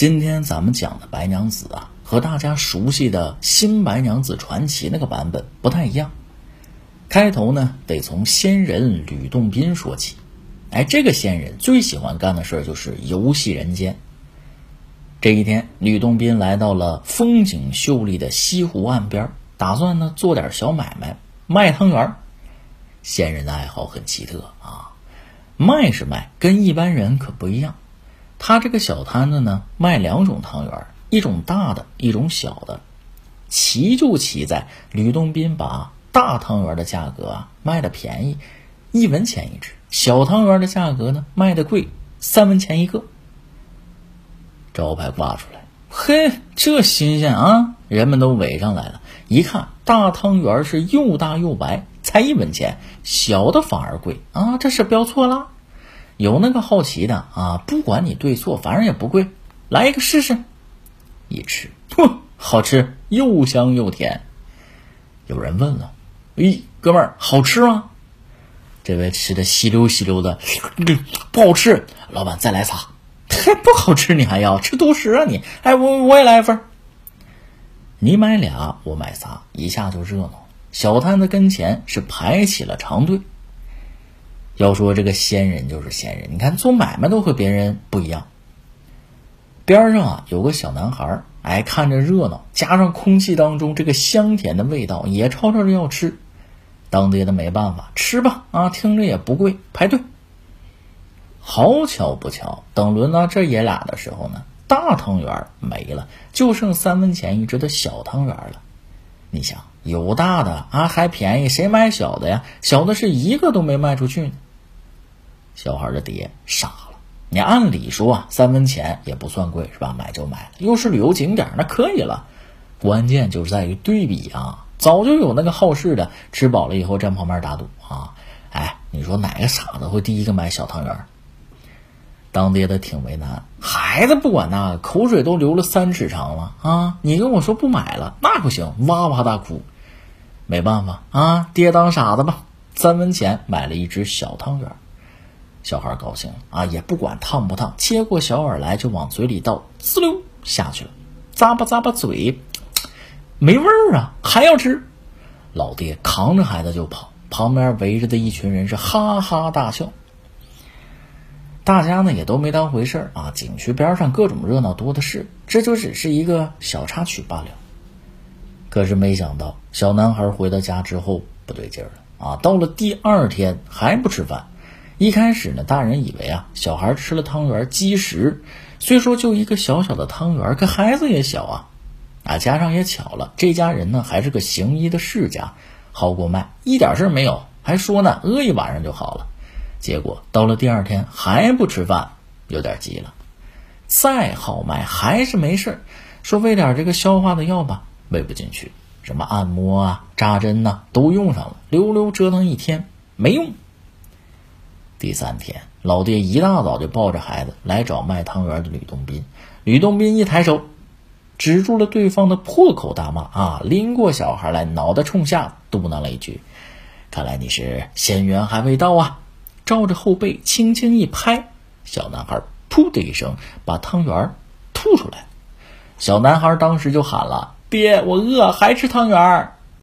今天咱们讲的白娘子啊，和大家熟悉的新白娘子传奇那个版本不太一样。开头呢，得从仙人吕洞宾说起。哎，这个仙人最喜欢干的事儿就是游戏人间。这一天，吕洞宾来到了风景秀丽的西湖岸边，打算呢做点小买卖，卖汤圆。仙人的爱好很奇特啊，卖是卖，跟一般人可不一样。他这个小摊子呢，卖两种汤圆，一种大的，一种小的。奇就奇在吕洞宾把大汤圆的价格啊卖的便宜，一文钱一只；小汤圆的价格呢卖的贵，三文钱一个。招牌挂出来，嘿，这新鲜啊！人们都围上来了，一看大汤圆是又大又白，才一文钱；小的反而贵啊，这是标错了。有那个好奇的啊，不管你对错，反正也不贵，来一个试试。一吃，哼，好吃，又香又甜。有人问了，咦，哥们儿，好吃吗？这位吃的稀溜稀溜的，不好吃。老板，再来仨。还不好吃，你还要吃独食啊你？哎，我我也来一份。你买俩，我买仨，一下就热闹。小摊子跟前是排起了长队。要说这个仙人就是仙人，你看做买卖都和别人不一样。边上啊有个小男孩，哎，看着热闹，加上空气当中这个香甜的味道，也吵吵着要吃。当爹的没办法，吃吧啊，听着也不贵，排队。好巧不巧，等轮到这爷俩的时候呢，大汤圆没了，就剩三分钱一只的小汤圆了。你想，有大的啊还便宜，谁买小的呀？小的是一个都没卖出去呢。小孩的爹傻了，你按理说啊，三分钱也不算贵是吧？买就买，又是旅游景点，那可以了。关键就是在于对比啊，早就有那个好事的，吃饱了以后站旁边打赌啊。哎，你说哪个傻子会第一个买小汤圆？当爹的挺为难，孩子不管那个，口水都流了三尺长了啊！你跟我说不买了，那不行，哇哇大哭。没办法啊，爹当傻子吧，三文钱买了一只小汤圆。小孩高兴了啊，也不管烫不烫，接过小碗来就往嘴里倒，滋溜下去了，咂吧咂吧嘴，没味儿啊，还要吃。老爹扛着孩子就跑，旁边围着的一群人是哈哈大笑。大家呢也都没当回事儿啊，景区边上各种热闹多的是，这就只是一个小插曲罢了。可是没想到，小男孩回到家之后不对劲儿了啊！到了第二天还不吃饭。一开始呢，大人以为啊，小孩吃了汤圆积食。虽说就一个小小的汤圆，可孩子也小啊。啊，加上也巧了，这家人呢还是个行医的世家，好过脉，一点事儿没有，还说呢，饿一晚上就好了。结果到了第二天还不吃饭，有点急了。再好卖还是没事说喂点这个消化的药吧，喂不进去。什么按摩啊、扎针呐，都用上了，溜溜折腾一天没用。第三天，老爹一大早就抱着孩子来找卖汤圆的吕洞宾。吕洞宾一抬手，止住了对方的破口大骂啊！拎过小孩来，脑袋冲下嘟囔了一句：“看来你是仙缘还未到啊！”照着后背轻轻一拍，小男孩噗的一声把汤圆吐出来。小男孩当时就喊了：“爹，我饿，还吃汤圆。”